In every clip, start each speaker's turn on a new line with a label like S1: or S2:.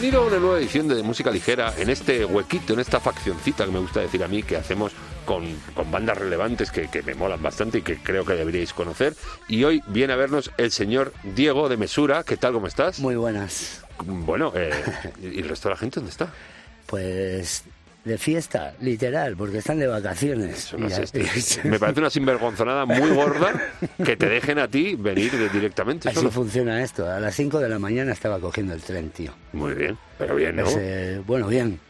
S1: Bienvenido a una nueva edición de Música Ligera en este huequito, en esta faccioncita que me gusta decir a mí que hacemos con, con bandas relevantes que, que, me molan bastante y que creo que deberíais conocer. Y hoy viene a vernos el señor Diego de Mesura. ¿Qué tal? ¿Cómo estás?
S2: Muy buenas.
S1: Bueno, eh, ¿y el resto de la gente dónde está?
S2: Pues de fiesta, literal, porque están de vacaciones.
S1: Me parece una sinvergonzonada muy gorda que te dejen a ti venir directamente.
S2: Así funciona esto. A las 5 de la mañana estaba cogiendo el tren, tío.
S1: Muy bien, pero bien, ¿no?
S2: Eh, bueno, bien.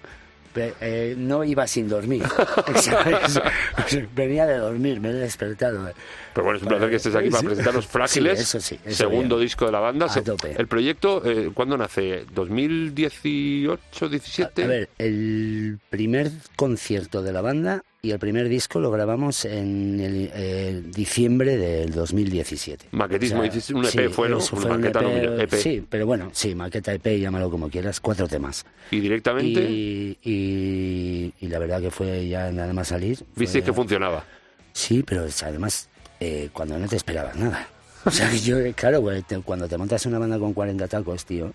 S2: Eh, no iba sin dormir. Venía de dormir, me he despertado.
S1: Pero bueno, es un placer que estés aquí para presentar Los Frágiles,
S2: eso sí,
S1: segundo disco de la banda.
S2: A tope.
S1: El proyecto, eh, ¿cuándo nace? ¿2018, 17?
S2: A ver, el primer concierto de la banda y el primer disco lo grabamos en el, diciembre del 2017.
S1: Maquetismo, hiciste un EP, fue, ¿no?
S2: Fue maqueta EP, e Sí, pero bueno, sí, maqueta EP, llámalo como quieras, cuatro temas.
S1: ¿Y directamente?
S2: Y, la verdad que fue ya nada más salir.
S1: ¿Viste que funcionaba?
S2: Sí, pero además eh, cuando no te esperabas nada. O sea, yo, claro, cuando te montas una banda con 40 tacos, tío,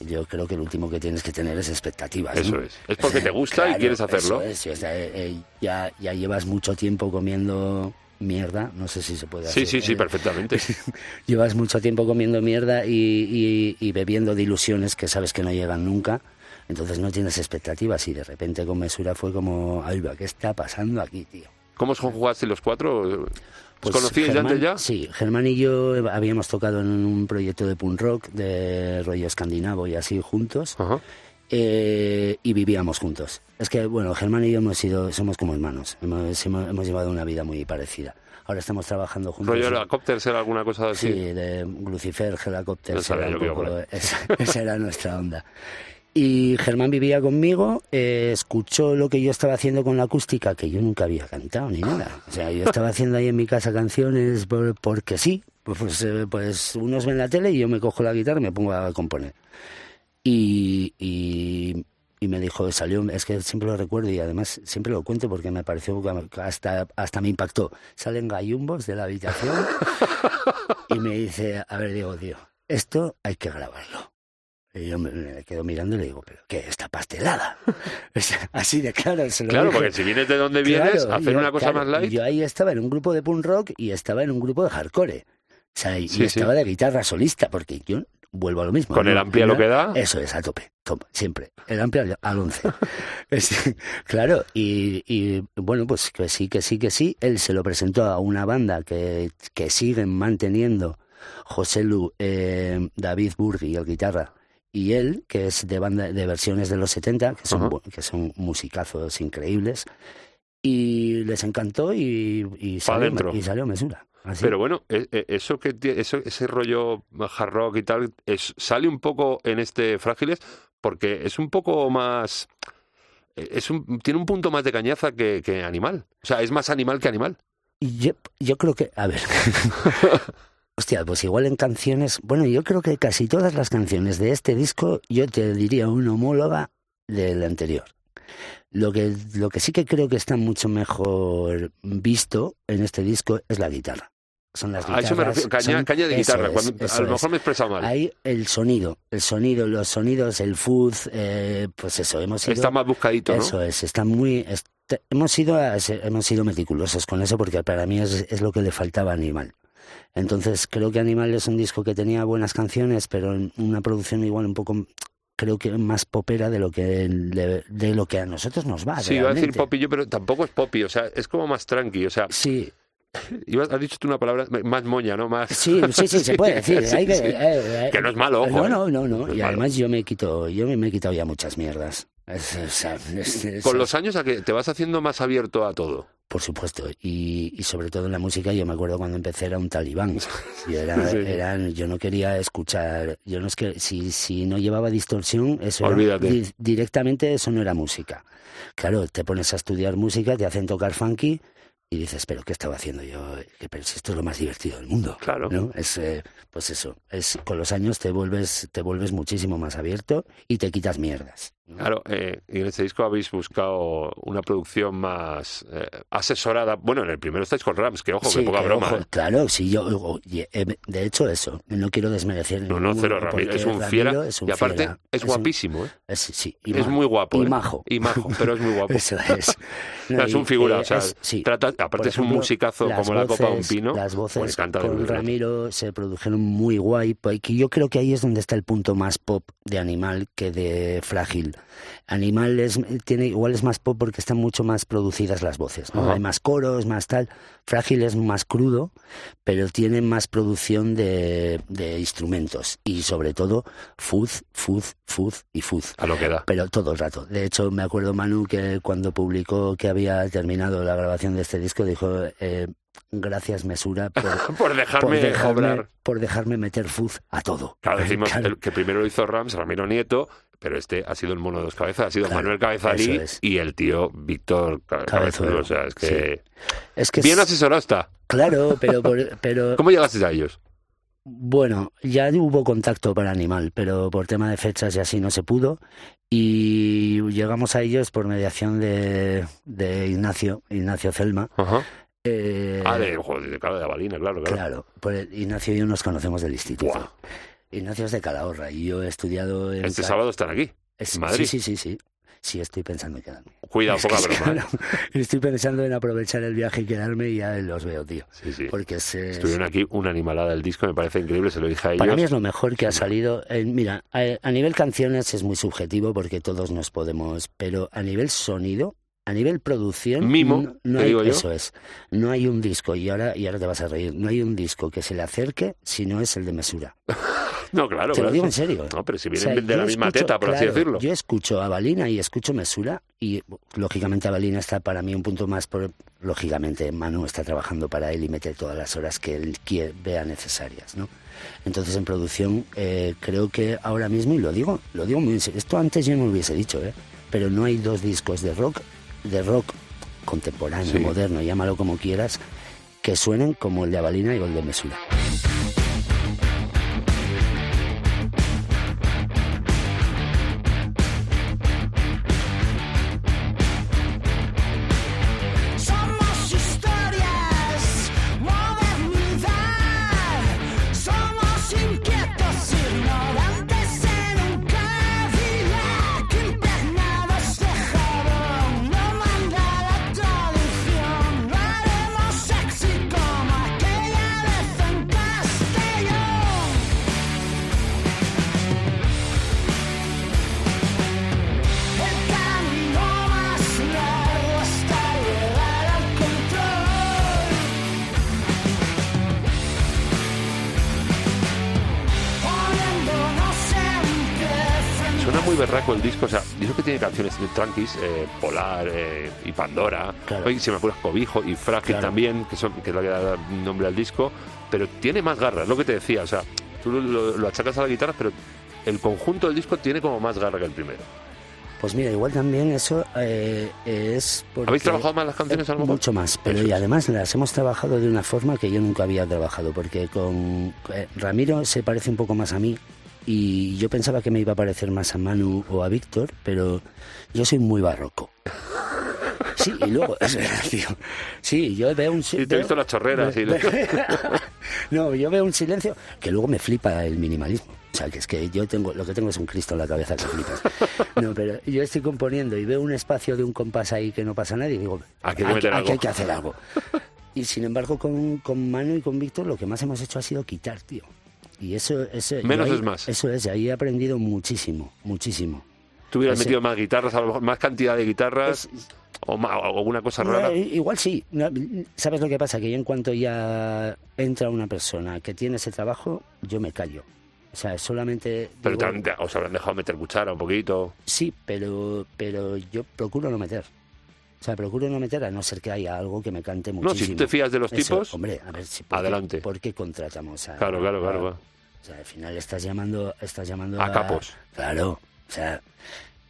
S2: yo creo que lo último que tienes que tener es expectativas.
S1: Eso es. Es porque te gusta y quieres hacerlo.
S2: Eso es. Eh, eh, ya, ya llevas mucho tiempo comiendo mierda, no sé si se puede
S1: hacer. Sí, sí, sí,
S2: eh,
S1: perfectamente.
S2: llevas mucho tiempo comiendo mierda y, y, bebiendo de ilusiones que sabes que no llegan nunca. Entonces no tienes expectativas y de repente con mesura fue como, ay, ¿qué está pasando aquí, tío?
S1: ¿Cómo jugaste los cuatro? Pues ¿Conocíais antes ya?
S2: Sí, Germán y yo habíamos tocado en un proyecto de punk rock, de rollo escandinavo y así juntos. Eh, y vivíamos juntos. Es que, bueno, Germán y yo hemos sido, somos como hermanos, hemos, hemos, llevado una vida muy parecida. Ahora estamos trabajando juntos.
S1: ¿Rollo helicóptero era alguna cosa así?
S2: Sí, de Lucifer, helicóptero. esa era nuestra onda. Y Germán vivía conmigo, eh, escuchó lo que yo estaba haciendo con la acústica, que yo nunca había cantado ni nada. O sea, yo estaba haciendo ahí en mi casa canciones porque sí. Pues, eh, pues, unos ven la tele y yo me cojo la guitarra y me pongo a componer. Y, y, me dijo, salió, es que siempre lo recuerdo y además siempre lo cuento porque me pareció hasta, hasta me impactó. Salen gallumbos de la habitación y me dice, a ver, digo, tío, esto hay que grabarlo. Y yo me, quedo mirando y le digo, ¿pero qué? ¿Está pastelada? Así de claro. Se lo
S1: claro, porque si vienes de donde vienes, hacer una cosa más light.
S2: Yo ahí estaba en un grupo de punk rock y estaba en un grupo de hardcore. O sea, y estaba de guitarra solista, porque yo vuelvo a lo mismo.
S1: ¿Con el amplia lo que da?
S2: Eso es, a tope. siempre. El amplia al 11. claro, y, y, bueno, pues que sí, que sí, que sí. Él se lo presentó a una banda que, que siguen manteniendo José Lu, eh, David Burgi, el guitarra, y él, que es de banda de versiones de los 70, que son, que son musicazos increíbles, y les encantó y, y, salió, y salió mesura.
S1: Pero bueno, e, e, eso que eso, ese rollo hard rock y tal, es, sale un poco en este Frágiles, porque es un poco más... E, es un, tiene un punto más de cañaza que, que animal. O sea, es más animal que animal.
S2: Yo, yo creo que, a ver, Hostia, pues igual en canciones, bueno, yo creo que casi todas las canciones de este disco yo te diría una homóloga del anterior. Lo que, lo que sí que creo que está mucho mejor visto en este disco es la guitarra. Son las guitarras.
S1: A eso me refiero, caña, de guitarra, cuando, a lo mejor me he expresado mal.
S2: Hay el sonido, el sonido, los sonidos, el fuzz, eh, pues eso, hemos sido...
S1: Está más buscadito, ¿no?
S2: Eso es, está muy... hemos, sido, hemos sido meticulosos con eso porque para mí es, es lo que le faltaba a Animal. Entonces creo que Animal es un disco que tenía buenas canciones, pero en una producción igual un poco creo que más popera de lo que de, lo que a nosotros nos va.
S1: Sí, iba a decir popillo, pero tampoco es popi, o sea, es como más tranqui, o sea.
S2: Sí.
S1: has dicho tú una palabra más moña, ¿no? Más.
S2: Sí, sí, sí, se puede decir. que,
S1: eh, eh, no es malo, ojo.
S2: No, no, no, no. y además yo me quito, yo me he quitado ya muchas mierdas.
S1: Con los años a que te vas haciendo más abierto a todo.
S2: Por supuesto, y, sobre todo en la música, yo me acuerdo cuando empecé era un talibán. Yo, era, yo no quería escuchar, yo no es que si, si no llevaba distorsión, eso directamente eso no era música. Claro, te pones a estudiar música, te hacen tocar funky y dices, pero ¿qué estaba haciendo yo? Pero si esto es lo más divertido del mundo.
S1: Claro.
S2: ¿no? Es, eh, pues eso, es, con los años te vuelves, te vuelves muchísimo más abierto y te quitas mierdas.
S1: Claro, eh, y en este disco habéis buscado una producción más eh, asesorada. Bueno, en el primero estáis con Rams, que ojo, que poca broma. ¿eh?
S2: Claro, sí, yo, de hecho eso, no quiero desmerecer.
S1: No, no, cero, Ramiro, es un fiera. y aparte, es, guapísimo, ¿eh?
S2: Es, sí,
S1: es muy guapo.
S2: Y majo.
S1: Y majo, pero es muy guapo.
S2: eso es.
S1: es un figura, o sea, trata, aparte es un musicazo como la copa de un pino.
S2: Las voces con Ramiro se produjeron muy guay, porque yo creo que ahí es donde está el punto más pop de Animal que de Frágil Animal es, tiene, igual es más pop porque están mucho más producidas las voces, ¿no? Hay más coros, más tal. Frágil es más crudo, pero tiene más producción de, de instrumentos y sobre todo fuz, fuz, fuz y fuz.
S1: A lo que da.
S2: Pero todo el rato. De hecho, me acuerdo Manu que cuando publicó que había terminado la grabación de este disco dijo... Eh, gracias Mesura
S1: por, dejarme,
S2: por por dejarme meter fuz a todo.
S1: Claro, decimos que primero lo hizo Rams, Ramiro Nieto, pero este ha sido el mono de dos cabezas, ha sido Manuel Cabezalí y el tío Víctor Cabezuelo. O sea, es que,
S2: es que
S1: bien asesorado está.
S2: Claro, pero, pero...
S1: ¿Cómo llegaste a ellos?
S2: Bueno, ya hubo contacto para Animal, pero por tema de fechas y así no se pudo. Y llegamos a ellos por mediación de, de Ignacio, Ignacio Celma.
S1: Eh, ah, de, joder, claro, de Avalina, claro, claro.
S2: Claro, pues Ignacio y yo nos conocemos del instituto. Ignacio es de Calahorra y yo he estudiado en...
S1: Este sábado están aquí, en Madrid.
S2: Sí, sí, sí, sí. Sí, estoy pensando en quedarme.
S1: Cuidado, poca broma.
S2: ¿eh? estoy pensando en aprovechar el viaje y quedarme y ya los veo, tío.
S1: Sí, sí.
S2: Porque
S1: Estuvieron aquí una animalada del disco, me parece increíble, se lo dije a ellos.
S2: Para mí es lo mejor que ha salido. mira, a, nivel canciones es muy subjetivo porque todos nos podemos, pero a nivel sonido, a nivel producción,
S1: Mimo,
S2: no, hay, eso es. No hay un disco, y ahora, y ahora te vas a reír, no hay un disco que se le acerque si no es el de mesura.
S1: No, claro.
S2: Te lo digo en serio.
S1: No, pero si vienen de la misma teta, por así decirlo.
S2: Yo escucho a Balina y escucho Mesura y lógicamente Balina está para mí un punto más por lógicamente Manu está trabajando para él y mete todas las horas que él vea necesarias, ¿no? Entonces en producción eh, creo que ahora mismo y lo digo, lo digo muy en serio. Esto antes yo no lo hubiese dicho, ¿eh? Pero no hay dos discos de rock, de rock contemporáneo, moderno, llámalo como quieras, que suenen como el de Balina y el de Mesura.
S1: Tranquis, eh, Polar eh, y Pandora, hoy se me acuerda Cobijo y Frágil también, que, son, que es la que da nombre al disco, pero tiene más garra, lo que te decía, o sea, tú lo, achacas a la guitarra, pero el conjunto del disco tiene como más garra que el primero.
S2: Pues mira, igual también eso eh, es...
S1: ¿Habéis trabajado más las canciones a
S2: Mucho más, pero y además las hemos trabajado de una forma que yo nunca había trabajado, porque con Ramiro se parece un poco más a mí, y yo pensaba que me iba a parecer más a Manu o a Víctor, pero yo soy muy barroco. Sí, y luego, tío, sí, yo veo un
S1: silencio. te he visto las chorreras.
S2: no, yo veo un silencio que luego me flipa el minimalismo. O sea, que es que yo tengo, lo que tengo es un Cristo en la cabeza que flipas. No, pero yo estoy componiendo y veo un espacio de un compás ahí que no pasa nadie y digo,
S1: aquí, hay,
S2: hay que hacer algo. Y sin embargo, con, con Manu y con Víctor lo que más hemos hecho ha sido quitar, tío. Y eso, eso
S1: Menos es más.
S2: Eso es, ahí he aprendido muchísimo, muchísimo.
S1: ¿Tú hubieras metido más guitarras, a lo mejor más cantidad de guitarras? o, más, alguna cosa rara.
S2: igual sí. ¿Sabes lo que pasa? Que yo en cuanto ya entra una persona que tiene ese trabajo, yo me callo. O sea, solamente...
S1: Pero os habrán dejado meter cuchara un poquito.
S2: Sí, pero, pero yo procuro no meter. O sea, procuro no meter a no ser que haya algo que me cante muchísimo.
S1: No, si te fías de los tipos,
S2: hombre, a ver si
S1: adelante.
S2: ¿Por qué contratamos a
S1: Claro, claro, claro.
S2: O sea, al final estás llamando estás llamando
S1: a, capos.
S2: Claro, o sea,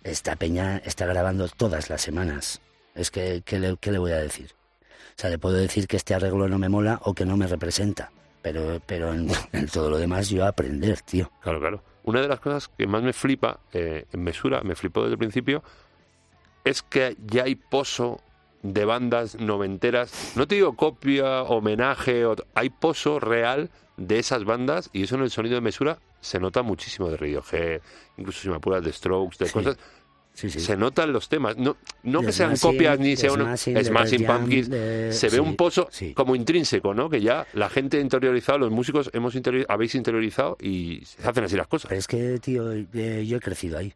S2: esta peña está grabando todas las semanas. Es que ¿qué le, qué le voy a decir? O sea, le puedo decir que este arreglo no me mola o que no me representa, pero pero en, todo lo demás yo a aprender, tío.
S1: Claro, claro. una de las cosas que más me flipa eh, en Mesura, me flipó desde el principio, es que ya hay pozo de bandas noventeras. No te digo copia, homenaje, hay pozo real de esas bandas y eso en el sonido de Mesura se nota muchísimo de Radiohead, incluso si me apuras de Strokes, de cosas se notan los temas. No, no que sean copias ni sea uno. Es más Pumpkins. se ve un pozo como intrínseco, ¿no? Que ya la gente interiorizado, los músicos hemos habéis interiorizado y se hacen así las cosas.
S2: es que, tío, eh, yo he crecido ahí.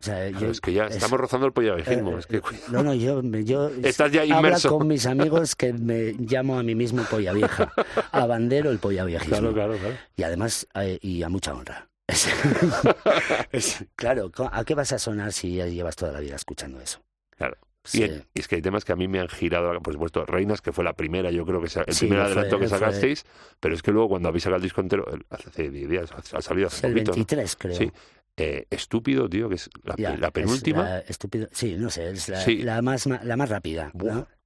S1: O sea, yo, es que ya estamos rozando el pollo eh, es que,
S2: no, no, yo, yo
S1: Estás ya inmerso.
S2: con mis amigos que me llamo a mí mismo polla vieja. A bandero el polla viejismo.
S1: Claro, claro, claro.
S2: Y además, eh, y a mucha honra. claro, ¿a qué vas a sonar si ya llevas toda la vida escuchando eso?
S1: Claro. Y, es que hay temas que a mí me han girado, por supuesto, Reinas, que fue la primera, yo creo que el primer adelanto que sacasteis, pero es que luego cuando habéis sacado el disco entero, hace 10 días, ha salido hace
S2: el 23, creo.
S1: Sí. Eh, estúpido, tío, que es la, penúltima.
S2: estúpido, sí, no sé, es la, más, la más rápida.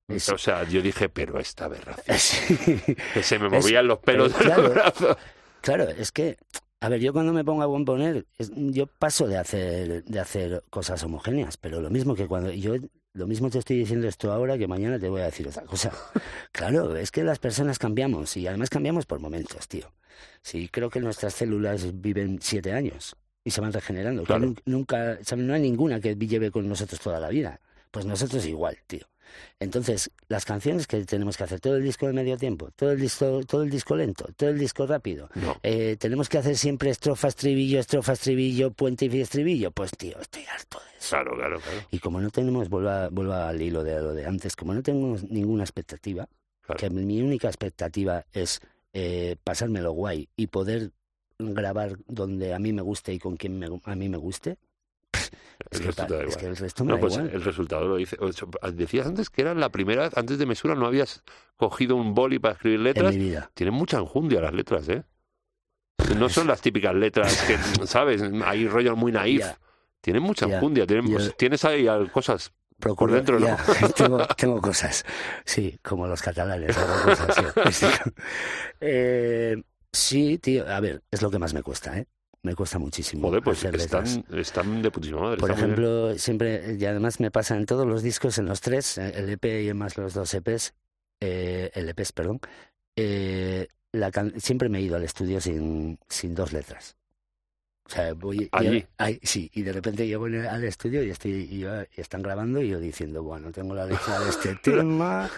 S1: O sea, yo dije, pero esta aberración. que se me movían los pelos del brazo.
S2: Claro, es que a ver, yo cuando me pongo a componer, yo paso de hacer, de hacer cosas homogéneas, pero lo mismo que cuando yo lo mismo te estoy diciendo esto ahora que mañana te voy a decir otra cosa. Claro, es que las personas cambiamos y además cambiamos por momentos, tío. Sí, creo que nuestras células viven siete años y se van regenerando. nunca, no hay ninguna que lleve con nosotros toda la vida. Pues nosotros igual, tío. Entonces, las canciones que tenemos que hacer, todo el disco de medio tiempo, todo el disco, todo el disco lento, todo el disco rápido, eh, tenemos que hacer siempre estrofa, estribillo, estrofa, estribillo, puente y estribillo. Pues tío, estoy harto de eso.
S1: Claro, claro, claro.
S2: Y como no tenemos, vuelva, vuelva al hilo de lo de antes, como no tenemos ninguna expectativa, que mi única expectativa es eh, pasármelo guay y poder grabar donde a mí me guste y con quien a mí me guste,
S1: el resultado
S2: es que el resto no,
S1: pues el resultado lo dice. Decías antes que era la primera, antes de Mesura no habías cogido un boli para escribir letras. Tienen mucha enjundia las letras, ¿eh? No son las típicas letras que, ¿sabes? Hay rollo muy naif. Tienen mucha enjundia. tienes ahí cosas por dentro, ¿no?
S2: tengo, cosas, sí, como los catalanes. sí. eh, sí, tío, a ver, es lo que más me cuesta, ¿eh? me cuesta muchísimo.
S1: Joder, pues están, están, de putísima madre.
S2: Por ejemplo, siempre, y además me pasa en todos los discos, en los tres, eh, el EP y más los dos EPs, eh, el EPs, perdón, eh, la siempre me he ido al estudio sin, sin dos letras. O sea, voy
S1: allí.
S2: sí, y de repente yo voy al estudio y estoy y, están grabando y yo diciendo, bueno, tengo la letra de este tema.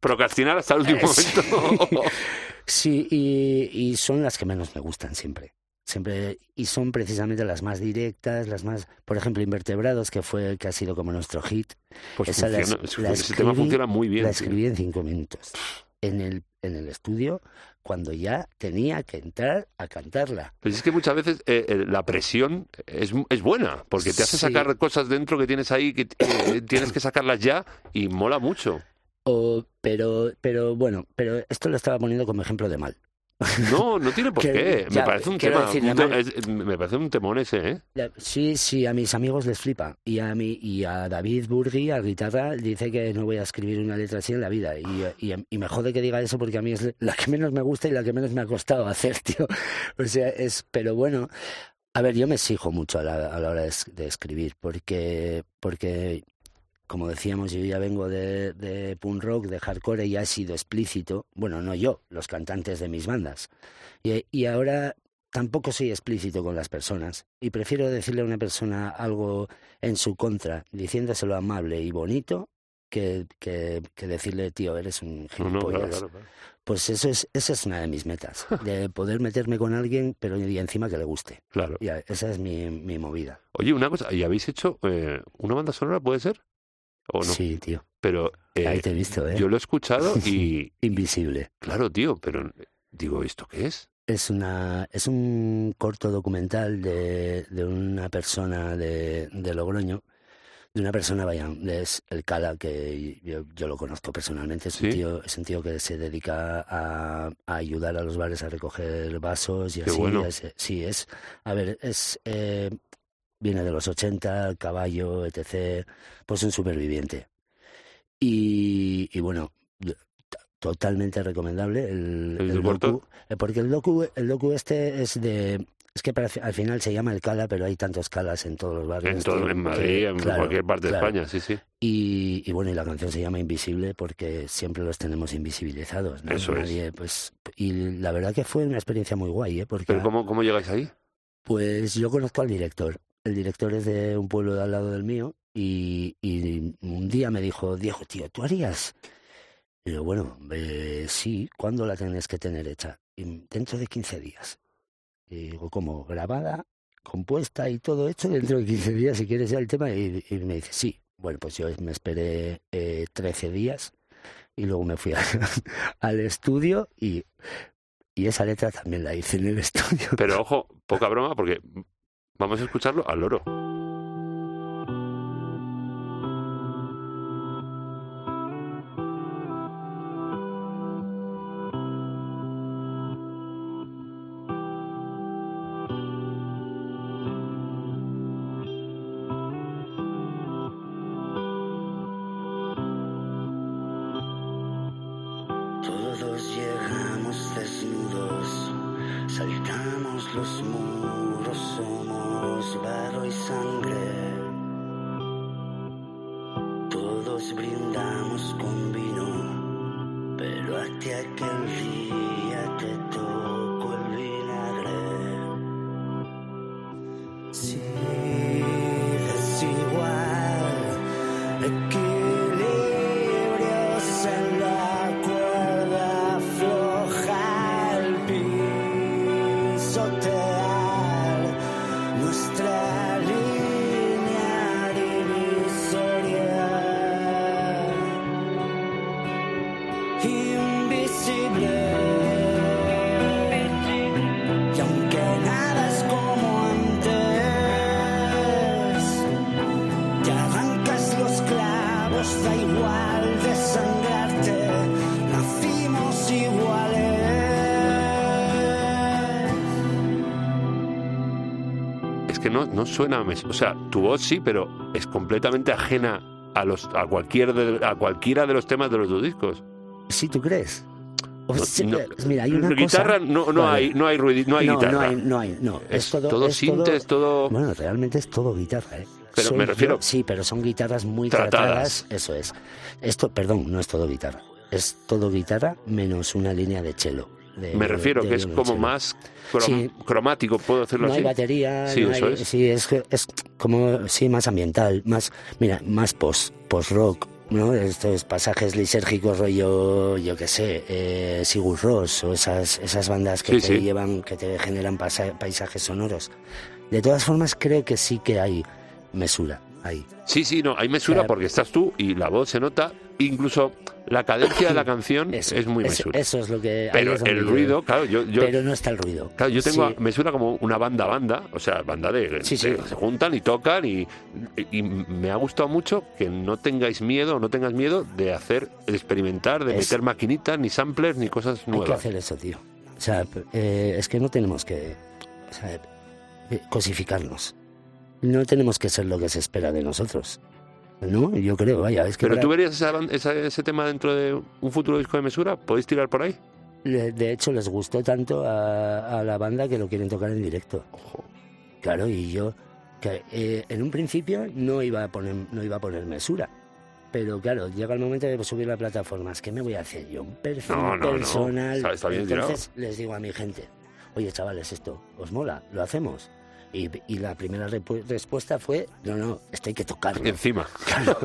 S1: Procrastinar hasta el último momento.
S2: sí, y, y son las que menos me gustan siempre siempre y son precisamente las más directas, las más, por ejemplo, invertebrados que fue que ha sido como nuestro hit.
S1: Pues Esa ese tema funciona muy bien.
S2: La escribí en cinco minutos en el en el estudio cuando ya tenía que entrar a cantarla.
S1: Pues es que muchas veces eh, eh, la presión es, es, buena, porque te hace sacar cosas dentro que tienes ahí, que eh, tienes que sacarlas ya y mola mucho.
S2: O, pero, pero bueno, pero esto lo estaba poniendo como ejemplo de mal.
S1: No, no tiene por qué. me parece un tema. me parece un temón ese, ¿eh?
S2: Sí, sí, a mis amigos les flipa. Y a mí, y a David Burgi, a guitarra, dice que no voy a escribir una letra así en la vida. Y, y, me jode que diga eso porque a mí es la que menos me gusta y la que menos me ha costado hacer, tío. O sea, es. Pero bueno. A ver, yo me exijo mucho a la, a la hora de, de escribir porque, porque como decíamos, yo ya vengo de, de punk rock, de hardcore, y ya he sido explícito. Bueno, no yo, los cantantes de mis bandas. Y, y, ahora tampoco soy explícito con las personas. Y prefiero decirle a una persona algo en su contra, diciéndoselo amable y bonito, que, que, decirle, tío, eres un gilipollas. Pues eso es, esa es una de mis metas, de poder meterme con alguien, pero y encima que le guste.
S1: Claro.
S2: Ya, esa es mi, mi movida.
S1: Oye, una cosa, ¿y habéis hecho eh, una banda sonora, puede ser?
S2: Sí, tío.
S1: Pero
S2: Ahí te he visto, ¿eh?
S1: yo lo he escuchado y...
S2: Invisible.
S1: Claro, tío, pero digo, ¿esto qué es?
S2: Es, una, es un corto documental de, de una persona de, de Logroño, de una persona, vaya, es el Cala, que yo, lo conozco personalmente, es un, tío, es un tío que se dedica a, ayudar a los bares a recoger vasos y así. sí, es, a ver, es, eh, viene de los 80, caballo, etc. Pues un superviviente. Y, y bueno, totalmente recomendable el,
S1: ¿El, docu,
S2: eh, porque el docu, el docu este es de Es que al final se llama el Cala, pero hay tantos Calas en todos los barrios.
S1: En, todo, en Madrid, en cualquier parte de España, sí, sí.
S2: Y, bueno, y la canción se llama Invisible porque siempre los tenemos invisibilizados. ¿no?
S1: Eso
S2: Nadie, Pues, y la verdad que fue una experiencia muy guay, ¿eh? Porque,
S1: ¿Pero cómo, cómo llegáis ahí?
S2: Pues yo conozco al director. El director es de un pueblo de al lado del mío y, y un día me dijo, Diego, tío, ¿tú harías y yo, bueno, eh, sí, ¿cuándo la tienes que tener hecha? dentro de 15 días. Y digo, como grabada, compuesta y todo hecho dentro de 15 días, si quieres ya el tema. Y, me dice, sí. Bueno, pues yo me esperé eh, 13 días y luego me fui al estudio y, y esa letra también la hice en el estudio.
S1: Pero ojo, poca broma porque vamos a escucharlo al loro. solo hasta aquel día no, suena, o sea, tu voz sí, pero es completamente ajena a los a cualquier a cualquiera de los temas de los dos discos.
S2: ¿Sí tú crees?
S1: no, mira, hay una guitarra no, no hay no hay ruido, no hay guitarra.
S2: No hay, no hay, no.
S1: Es, todo, todo es todo...
S2: Bueno, realmente es todo guitarra, ¿eh?
S1: Pero me refiero...
S2: sí, pero son guitarras muy tratadas. Eso es. Esto, perdón, no es todo guitarra. Es todo guitarra menos una línea de cello.
S1: Me refiero que es como más cromático, puedo decirlo
S2: no
S1: así.
S2: No hay batería,
S1: sí,
S2: es. sí, es, es como, sí, más ambiental, más, mira, más post, post rock, ¿no? Estos pasajes lisérgicos rollo, yo qué sé, eh, Sigur Ross o esas, esas bandas que te llevan, que te generan paisajes sonoros. De todas formas, creo que sí que hay mesura ahí.
S1: Sí, sí, no, hay mesura porque estás tú y la voz se nota, incluso la cadencia de la canción es muy mesura.
S2: Eso es lo que.
S1: Pero el ruido, claro, yo,
S2: Pero no está el ruido.
S1: Claro, yo tengo mesura como una banda banda, o sea, banda de. se juntan y tocan y, y, me ha gustado mucho que no tengáis miedo, no tengas miedo de hacer, de experimentar, de meter maquinitas, ni samplers, ni cosas nuevas.
S2: Hay que hacer eso, tío. O sea, eh, es que no tenemos que eh, cosificarnos. No tenemos que ser lo que se espera de nosotros. ¿No? Yo creo, vaya, es que...
S1: ¿Pero tú verías ese tema dentro de un futuro disco de mesura? ¿Podéis tirar por ahí?
S2: De hecho, les gustó tanto a, la banda que lo quieren tocar en directo. Claro, y yo que, eh, en un principio no iba a poner no iba a poner mesura. Pero claro, llega el momento de subir la plataforma. ¿Qué me voy a hacer yo? Un perfil personal. Entonces les digo a mi gente, oye chavales, esto, ¿os mola? ¿Lo hacemos? Y, y la primera respuesta fue, no, no, esto hay que tocarlo.
S1: Encima.
S2: Claro.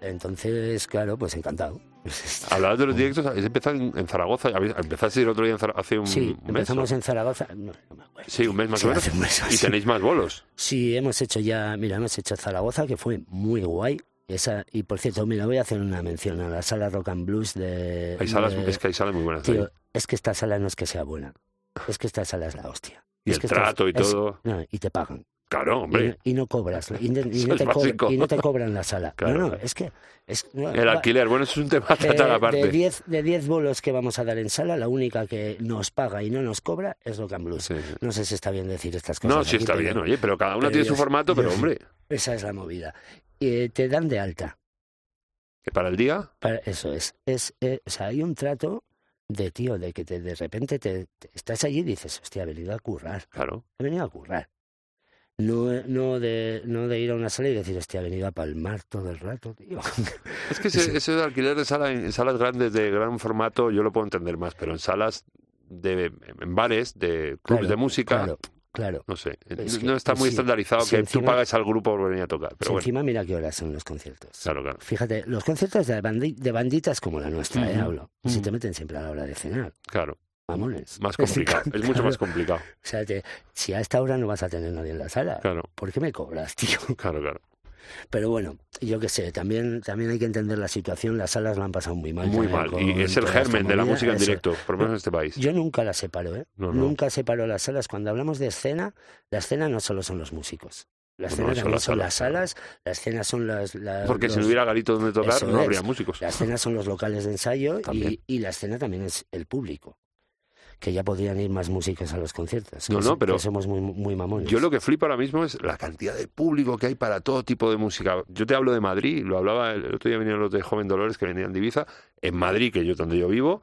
S2: entonces, claro, pues encantado.
S1: Hablabas de los directos, habéis empezado en, Zaragoza, empezaste el otro día en hace un,
S2: sí,
S1: mes.
S2: empezamos en Zaragoza, no, me acuerdo.
S1: Sí, un mes más o menos. y tenéis más bolos.
S2: Sí, hemos hecho ya, mira, hemos hecho Zaragoza, que fue muy guay. Esa, y por cierto, mira, voy a hacer una mención a la sala Rock and Blues de...
S1: Hay salas, es que hay salas muy buenas.
S2: Tío, es que esta sala no es que sea buena, es que esta sala es la hostia.
S1: Y el trato y todo.
S2: y te pagan.
S1: Claro, hombre.
S2: Y, no cobras. Y, no te cobran la sala. No, no, es que. Es,
S1: el alquiler, bueno, eso es un tema a tratar aparte.
S2: De 10 de diez bolos que vamos a dar en sala, la única que nos paga y no nos cobra es Rock and Blues. No sé si está bien decir estas cosas.
S1: No, sí está bien, oye, pero cada una tiene su formato, pero hombre.
S2: Esa es la movida. Y te dan de alta.
S1: ¿Para el día?
S2: Para, eso es. es eh, o sea, hay un trato de tío, de que te, de repente te, estás allí y dices, hostia, he venido a currar.
S1: Claro.
S2: He venido a currar. No, no, de, no de ir a una sala y decir, hostia, he venido a palmar todo el rato, tío.
S1: Es que ese, ese de alquiler de sala en salas grandes de gran formato yo lo puedo entender más, pero en salas de en bares, de clubes de música,
S2: claro. Claro.
S1: No sé, no está muy estandarizado que tú pagues al grupo por venir a tocar. Pero
S2: Encima mira qué horas son los conciertos.
S1: Claro, claro.
S2: Fíjate, los conciertos de, de banditas como la nuestra, ¿eh? Hablo. Si te meten siempre a la hora de cenar.
S1: Claro.
S2: Mamones.
S1: Más complicado, es mucho más complicado. O
S2: sea, si a esta hora no vas a tener nadie en la sala,
S1: claro.
S2: ¿por qué me cobras, tío?
S1: Claro, claro.
S2: Pero bueno, yo qué sé, también, también hay que entender la situación. Las salas la han pasado muy mal.
S1: Muy mal. Y es el germen de la música en directo, por lo menos en este país.
S2: Yo nunca la separo, ¿eh? Nunca separo las salas. Cuando hablamos de escena, la escena no solo son los músicos. La escena también son las salas, la escena son las...
S1: Porque si no hubiera garito donde tocar, no habría músicos.
S2: La escena son los locales de ensayo y, y, la escena también es el público que ya podrían ir más músicos a los conciertos.
S1: No, no, pero
S2: somos muy, muy mamones.
S1: Yo lo que flipo ahora mismo es la cantidad de público que hay para todo tipo de música. Yo te hablo de Madrid, lo hablaba el otro día venían los de Joven Dolores que venían de Ibiza. En Madrid, que yo donde yo vivo,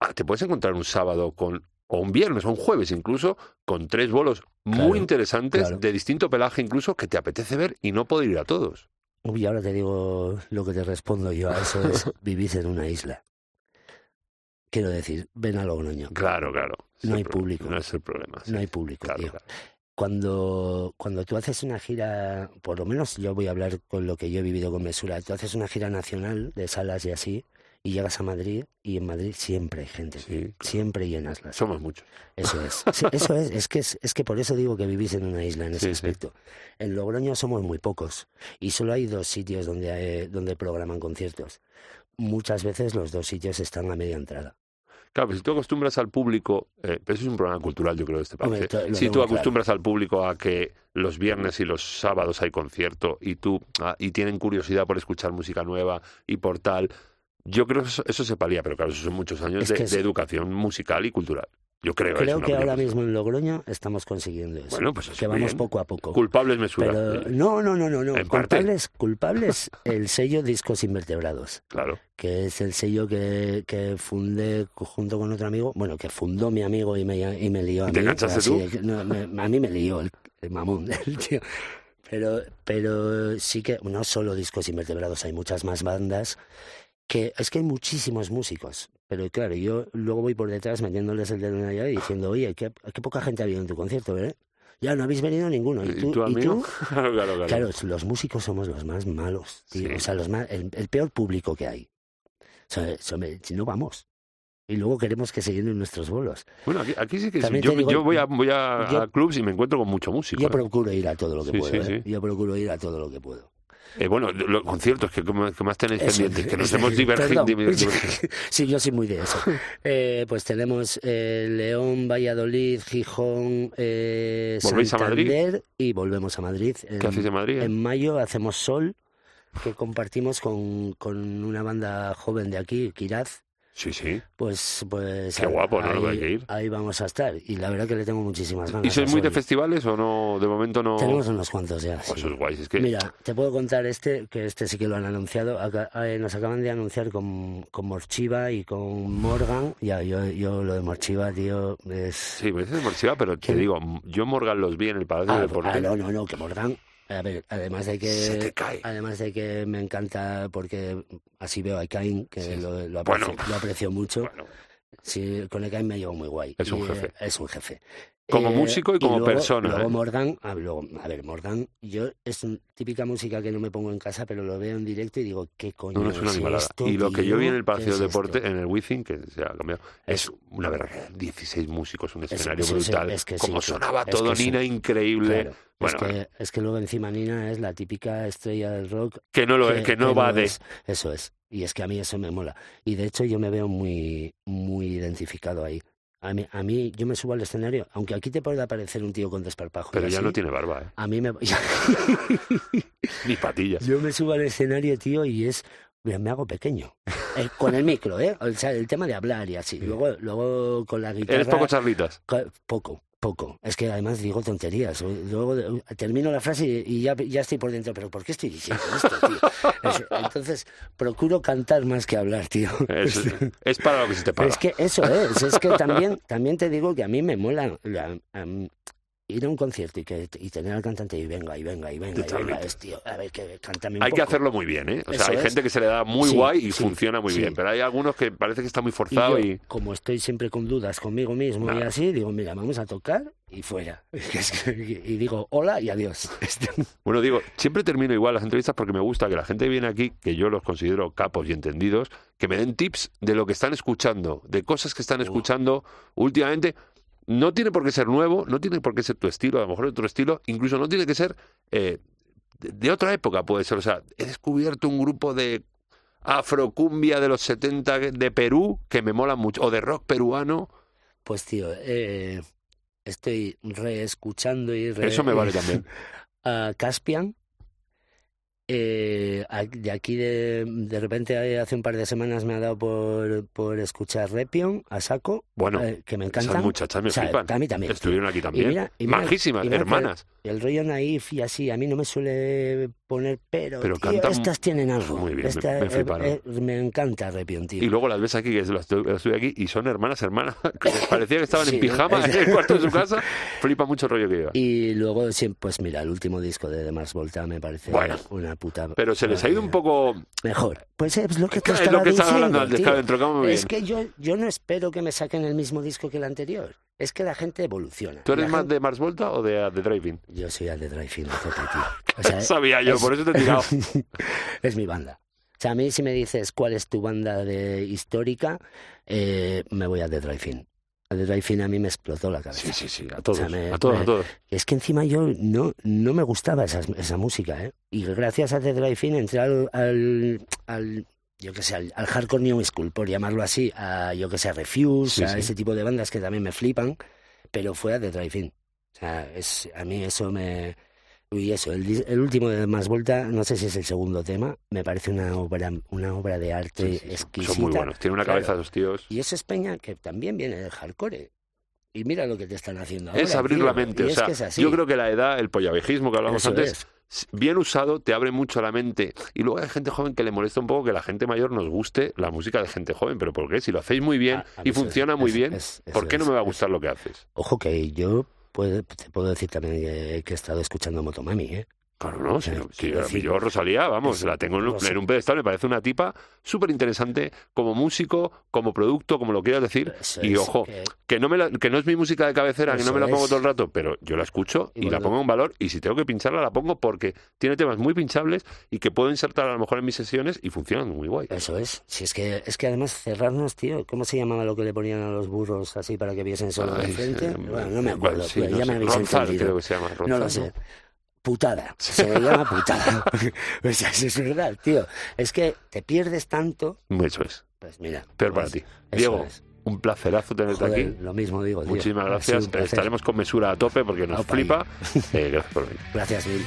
S1: ah, te puedes encontrar un sábado con o un viernes o un jueves incluso, con tres bolos muy interesantes, de distinto pelaje incluso, que te apetece ver y no poder ir a todos.
S2: Uy, ahora te digo lo que te respondo yo a eso es vivís en una isla. Quiero decir, ven a Logroño.
S1: Claro, claro.
S2: No hay público.
S1: No es el problema.
S2: No hay público, tío. Cuando, cuando tú haces una gira, por lo menos yo voy a hablar con lo que yo he vivido con Mesura, tú haces una gira nacional de salas y así, y llegas a Madrid y en Madrid siempre hay gente, siempre llenas las.
S1: Somos muchos.
S2: Eso es, eso es, es que es, es, que por eso digo que vivís en una isla en ese aspecto. En Logroño somos muy pocos y solo hay dos sitios donde, donde programan conciertos. Muchas veces los dos sitios están a media entrada.
S1: Claro, si tú acostumbras al público, eh, eso es un problema cultural, yo creo, de este país. si tú acostumbras al público a que los viernes y los sábados hay concierto y tú ah, y tienen curiosidad por escuchar música nueva y por tal, yo creo que eso, se palía, pero claro, eso son muchos años de, educación musical y cultural. Yo creo.
S2: Creo que ahora mismo en Logroño estamos consiguiendo eso.
S1: Bueno, pues
S2: que vamos poco a poco.
S1: Culpables me
S2: Pero, no, no, no, no, no. culpables, culpables el sello Discos Invertebrados.
S1: Claro.
S2: Que es el sello que, que fundé junto con otro amigo. Bueno, que fundó mi amigo y me, y me lió a
S1: ¿Te
S2: mí.
S1: enganchaste tú?
S2: a mí me lió el, mamón del tío. Pero, pero sí que no solo Discos Invertebrados, hay muchas más bandas que es que hay muchísimos músicos, pero claro, yo luego voy por detrás metiéndoles el dedo en la llave y diciendo, oye, qué, qué poca gente ha habido en tu concierto, ¿verdad? Ya no habéis venido ninguno. ¿Y tú? ¿Y, tú?
S1: claro, claro, claro.
S2: claro, los músicos somos los más malos, tío. O sea, los más, el, peor público que hay. O sea, si no vamos. Y luego queremos que se llenen nuestros bolos.
S1: Bueno, aquí, sí que sí. Yo, yo, voy, a, voy a, clubs y me encuentro con mucho músico.
S2: Yo ¿eh? procuro ir a todo lo que puedo. ¿eh? Yo procuro ir a todo lo que puedo.
S1: Eh, bueno, los conciertos que, más tenéis pendientes, que nos hemos divergido.
S2: sí, yo soy muy de eso. Eh, pues tenemos eh, León, Valladolid, Gijón, eh, Santander y volvemos a Madrid.
S1: ¿Qué hacéis en Madrid?
S2: En mayo hacemos Sol, que compartimos con, con una banda joven de aquí, Kiraz,
S1: Sí, sí.
S2: Pues, pues.
S1: Qué guapo, ¿no?
S2: Ahí,
S1: hay que ir.
S2: ahí vamos a estar. Y la verdad que le tengo muchísimas ganas.
S1: ¿Y sois muy de festivales o no? De momento no.
S2: Tenemos unos cuantos ya.
S1: Pues sí. es guay. Es que...
S2: Mira, te puedo contar este, que este sí que lo han anunciado. Eh, nos acaban de anunciar con, con Morchiva y con Morgan. Ya, yo, yo lo de Morchiva, tío, es.
S1: Sí, me dices Morchiva, pero te digo, yo Morgan los vi en el Palacio
S2: ah,
S1: de Deportes.
S2: Ah, no, no, no, que Morgan a ver, además de que además de que me encanta porque así veo a Cain que lo, lo, aprecio, mucho. Sí, con el Cain me llevo muy guay.
S1: Es un jefe.
S2: Es un jefe.
S1: Como eh, músico y como persona.
S2: Luego
S1: ¿eh?
S2: Morgan, a, ver, Morgan, yo es típica música que no me pongo en casa, pero lo veo en directo y digo, ¿qué coño no, es, una esto,
S1: Y lo que yo vi en el Palacio de Deporte, en el Wizzing, que se ha cambiado, es, una verdad, 16 músicos, un escenario brutal. Es que como sonaba todo, Nina, increíble.
S2: Bueno, es, que, es que luego encima Nina es la típica estrella del rock.
S1: Que no lo es, que no va de.
S2: eso es. Y es que a mí eso me mola. Y de hecho yo me veo muy, muy identificado ahí. A mí, a mí, yo me subo al escenario, aunque aquí te puede aparecer un tío con desparpajo.
S1: Pero ya no tiene barba, ¿eh?
S2: A mí me...
S1: Ni patillas.
S2: Yo me subo al escenario, tío, y es... Me hago pequeño. Eh, con el micro, ¿eh? O sea, el tema de hablar y así. Luego, luego con la guitarra...
S1: ¿Eres poco charlitas?
S2: Poco. Poco. Es que además digo tonterías. Luego termino la frase y, ya, ya estoy por dentro. ¿Pero por qué estoy diciendo esto, tío? entonces, procuro cantar más que hablar, tío.
S1: Es, para lo que se te paga.
S2: Es que eso es. Es que también, también te digo que a mí me mola ir a un concierto y, que, y tener al cantante y venga, y venga, y venga, y venga, es, tío, a ver, que cántame un
S1: Hay que hacerlo muy bien, ¿eh? O sea, hay gente que se le da muy guay y funciona muy bien, pero hay algunos que parece que está muy forzado y,
S2: Como estoy siempre con dudas conmigo mismo y así, digo, mira, vamos a tocar y fuera. y digo, hola y adiós.
S1: bueno, digo, siempre termino igual las entrevistas porque me gusta que la gente viene aquí, que yo los considero capos y entendidos, que me den tips de lo que están escuchando, de cosas que están escuchando últimamente no tiene por qué ser nuevo, no tiene por qué ser tu estilo, a lo mejor otro estilo, incluso no tiene que ser eh, de, otra época, puede ser. O sea, he descubierto un grupo de afrocumbia de los 70 de Perú que me mola mucho, o de rock peruano.
S2: Pues tío, eh, estoy reescuchando y re...
S1: Eso me vale también.
S2: a Caspian, eh, de aquí de, de repente eh, hace un par de semanas me ha dado por, por escuchar Repion a saco,
S1: bueno,
S2: eh, que me encanta.
S1: muchachas me flipan.
S2: A mí también.
S1: Estuvieron aquí también. Majísimas, hermanas.
S2: El, rollo naif y así, a mí no me suele poner pero, pero estas tienen algo.
S1: Muy bien, me,
S2: eh, me, encanta Repion, tío.
S1: Y luego las ves aquí, que las estoy, aquí, y son hermanas, hermanas, que parecía que estaban en pijama en el cuarto de su casa. Flipa mucho el rollo que iba.
S2: Y luego, pues mira, el último disco de, Mars Volta me parece una
S1: pero se les ha ido un poco...
S2: Mejor. Pues es lo que te estaba
S1: lo que
S2: diciendo,
S1: hablando
S2: Es que yo, yo no espero que me saquen el mismo disco que el anterior. Es que la gente evoluciona.
S1: ¿Tú eres más de Mars Volta o de, de Driving?
S2: Yo soy de Driving,
S1: o sea, Sabía yo, por eso te he tirado.
S2: es mi banda. O sea, a mí si me dices cuál es tu banda de histórica, eh, me voy a The Drive-In de Drive a mí me explotó la cabeza.
S1: Sí, sí, sí, a todos, a todos, a todos.
S2: Es que encima yo no, no me gustaba esa, esa música, ¿eh? Y gracias a The Drive-In entré al, al, yo que sé, al, hardcore new school, por llamarlo así, a yo que sé, a Refuse, a ese tipo de bandas que también me flipan, pero fue a The Drive-In. O sea, es, a mí eso me, y eso, el, último de Más Vuelta, no sé si es el segundo tema, me parece una obra, una obra de arte exquisita.
S1: Son muy buenos, tiene una cabeza esos tíos.
S2: Y eso es Peña que también viene del hardcore. Y mira lo que te están haciendo ahora.
S1: Es abrir la mente. O sea, yo creo que la edad, el pollavejismo que hablábamos antes, bien usado, te abre mucho la mente. Y luego hay gente joven que le molesta un poco que la gente mayor nos guste la música de gente joven. ¿Pero por qué? Si lo hacéis muy bien y funciona muy bien, ¿por qué no me va a gustar lo que haces?
S2: Ojo que yo te puedo decir también que, he estado escuchando Motomami, ¿eh?
S1: Claro, no, si, yo Rosalía, vamos, la tengo en, un pedestal, me parece una tipa súper interesante como músico, como producto, como lo quieras decir. y ojo, que, no me que no es mi música de cabecera, que no me la pongo todo el rato, pero yo la escucho y, la pongo en valor y si tengo que pincharla la pongo porque tiene temas muy pinchables y que puedo insertar a lo mejor en mis sesiones y funcionan muy guay.
S2: Eso es, si es que es que además cerrarnos, tío, ¿cómo se llamaba lo que le ponían a los burros así para que viesen solo de frente? Eh, bueno, no me acuerdo, ya me habéis entendido.
S1: Creo que se llama,
S2: no lo sé putada. Se llama putada. pues eso es verdad, tío. Es que te pierdes tanto.
S1: Eso es.
S2: Pues mira.
S1: Peor para
S2: pues
S1: ti. Diego, un placerazo tenerte aquí.
S2: Lo mismo digo. Tío.
S1: Muchísimas gracias. Estaremos con mesura a tope porque nos flipa. Eh, gracias por venir.
S2: Gracias, Bill.